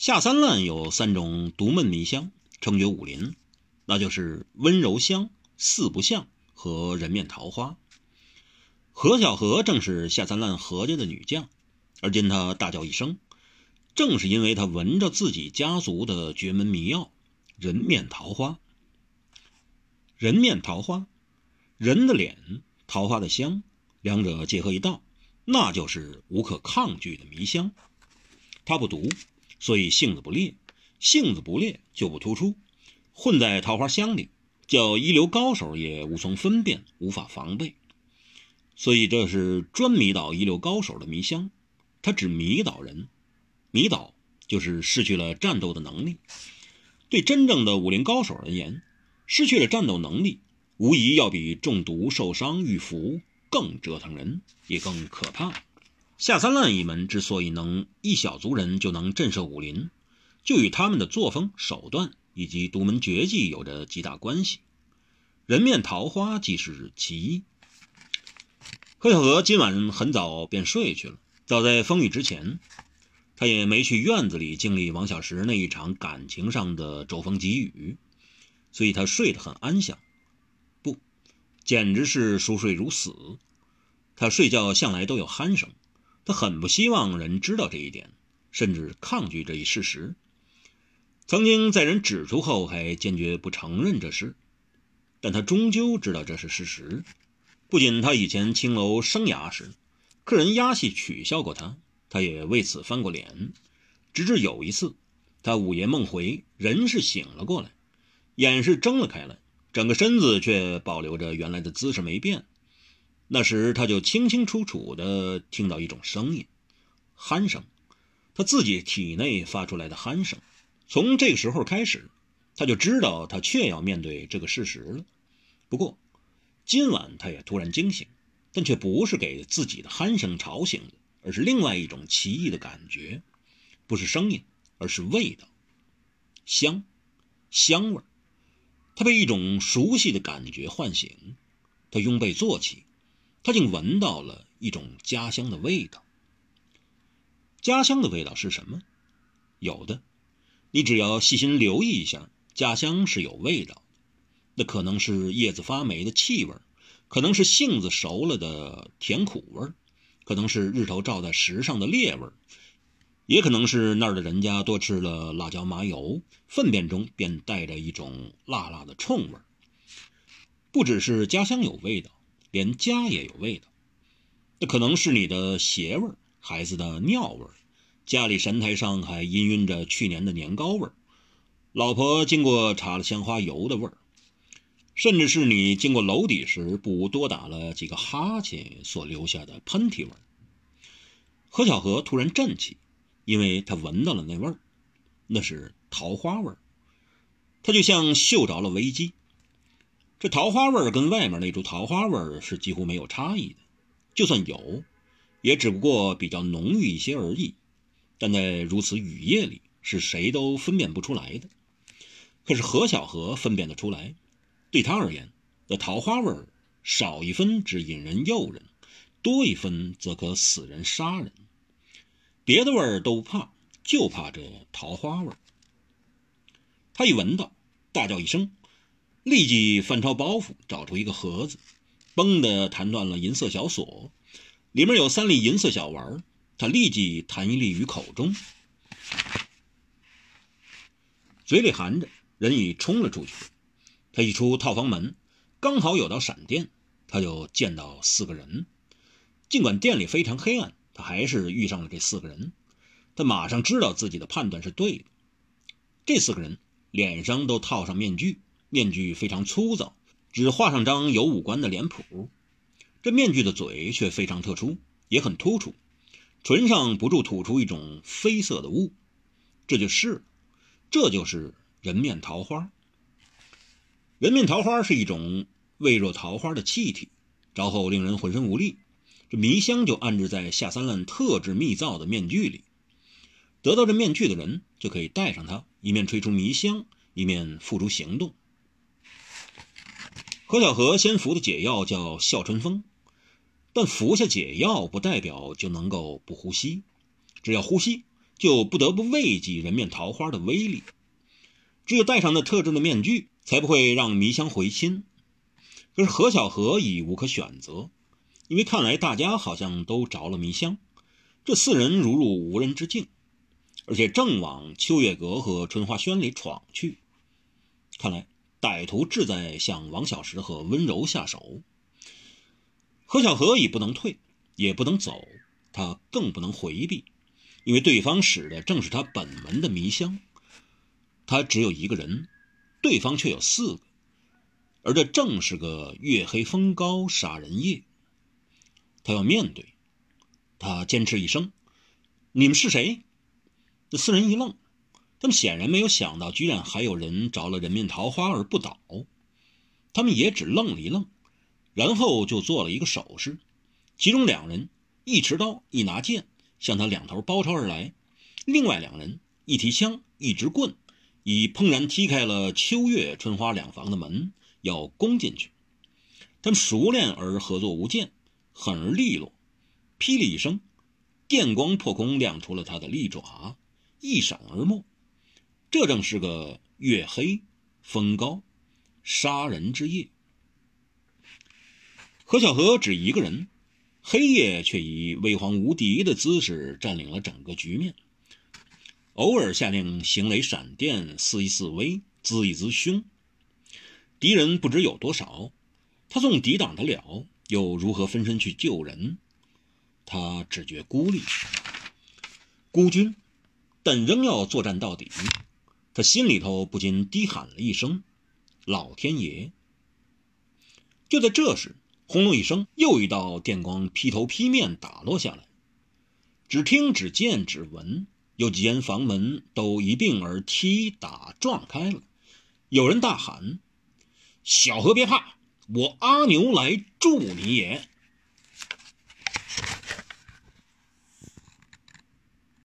下三滥有三种独门迷香，称绝武林，那就是温柔香、四不像和人面桃花。何小荷正是下三滥何家的女将，而今她大叫一声，正是因为她闻着自己家族的绝门迷药——人面桃花。人面桃花，人的脸，桃花的香，两者结合一道，那就是无可抗拒的迷香。它不毒，所以性子不烈；性子不烈就不突出，混在桃花香里，叫一流高手也无从分辨，无法防备。所以这是专迷倒一流高手的迷香，它只迷倒人，迷倒就是失去了战斗的能力。对真正的武林高手而言。失去了战斗能力，无疑要比中毒受伤遇伏更折腾人，也更可怕。下三滥一门之所以能一小族人就能震慑武林，就与他们的作风手段以及独门绝技有着极大关系。人面桃花即是其一。何小荷今晚很早便睡去了，早在风雨之前，他也没去院子里经历王小石那一场感情上的骤风急雨。所以他睡得很安详，不，简直是熟睡如死。他睡觉向来都有鼾声，他很不希望人知道这一点，甚至抗拒这一事实。曾经在人指出后，还坚决不承认这事，但他终究知道这是事实。不仅他以前青楼生涯时，客人压戏取笑过他，他也为此翻过脸。直至有一次，他午夜梦回，人是醒了过来。眼是睁了开来，整个身子却保留着原来的姿势没变。那时他就清清楚楚地听到一种声音，鼾声，他自己体内发出来的鼾声。从这个时候开始，他就知道他确要面对这个事实了。不过，今晚他也突然惊醒，但却不是给自己的鼾声吵醒的，而是另外一种奇异的感觉，不是声音，而是味道，香，香味儿。他被一种熟悉的感觉唤醒，他拥被坐起，他竟闻到了一种家乡的味道。家乡的味道是什么？有的，你只要细心留意一下，家乡是有味道的。那可能是叶子发霉的气味，可能是杏子熟了的甜苦味，可能是日头照在石上的烈味。也可能是那儿的人家多吃了辣椒麻油，粪便中便带着一种辣辣的冲味不只是家乡有味道，连家也有味道。那可能是你的鞋味儿孩子的尿味儿家里神台上还氤氲着去年的年糕味儿老婆经过擦了香花油的味儿，甚至是你经过楼底时不多打了几个哈欠所留下的喷嚏味儿何小荷突然振起。因为他闻到了那味儿，那是桃花味儿，他就像嗅着了危机。这桃花味跟外面那株桃花味是几乎没有差异的，就算有，也只不过比较浓郁一些而已。但在如此雨夜里，是谁都分辨不出来的。可是何小荷分辨得出来，对他而言，那桃花味少一分只引人诱人，多一分则可死人杀人。别的味儿都不怕，就怕这桃花味儿。他一闻到，大叫一声，立即翻抄包袱，找出一个盒子，嘣的弹断了银色小锁，里面有三粒银色小丸他立即弹一粒于口中，嘴里含着，人已冲了出去。他一出套房门，刚好有道闪电，他就见到四个人。尽管店里非常黑暗。他还是遇上了这四个人，他马上知道自己的判断是对的。这四个人脸上都套上面具，面具非常粗糙，只画上张有五官的脸谱。这面具的嘴却非常特殊，也很突出，唇上不住吐出一种绯色的雾。这就是，这就是人面桃花。人面桃花是一种味若桃花的气体，着后令人浑身无力。这迷香就安置在下三滥特制密造的面具里，得到这面具的人就可以戴上它，一面吹出迷香，一面付诸行动。何小荷先服的解药叫笑春风，但服下解药不代表就能够不呼吸，只要呼吸就不得不畏惧人面桃花的威力。只有戴上那特制的面具，才不会让迷香回心。可是何小荷已无可选择，因为看来大家好像都着了迷香，这四人如入无人之境，而且正往秋月阁和春花轩里闯去。看来歹徒志在向王小石和温柔下手。何小荷已不能退，也不能走，他更不能回避。因为对方使的正是他本门的迷香，他只有一个人，对方却有四个，而这正是个月黑风高杀人夜。他要面对，他坚持一声：“你们是谁？”这四人一愣，他们显然没有想到，居然还有人着了人面桃花而不倒。他们也只愣了一愣，然后就做了一个手势，其中两人一持刀，一拿剑。向他两头包抄而来，另外两人一提枪，一支棍，已砰然踢开了秋月、春花两房的门，要攻进去。他们熟练而合作无间，狠而利落。霹雳一声，电光破空，亮出了他的利爪，一闪而没。这正是个月黑风高杀人之夜。何小荷只一个人。黑夜却以威煌无敌的姿势占领了整个局面，偶尔下令行雷闪电，四一四威，滋一滋凶。敌人不知有多少，他纵抵挡得了，又如何分身去救人？他只觉孤立、孤军，但仍要作战到底。他心里头不禁低喊了一声：“老天爷！”就在这时。轰隆一声，又一道电光劈头劈面打落下来。只听、只见、只闻，有几间房门都一并而踢打撞开了。有人大喊：“小何别怕，我阿牛来助你也。”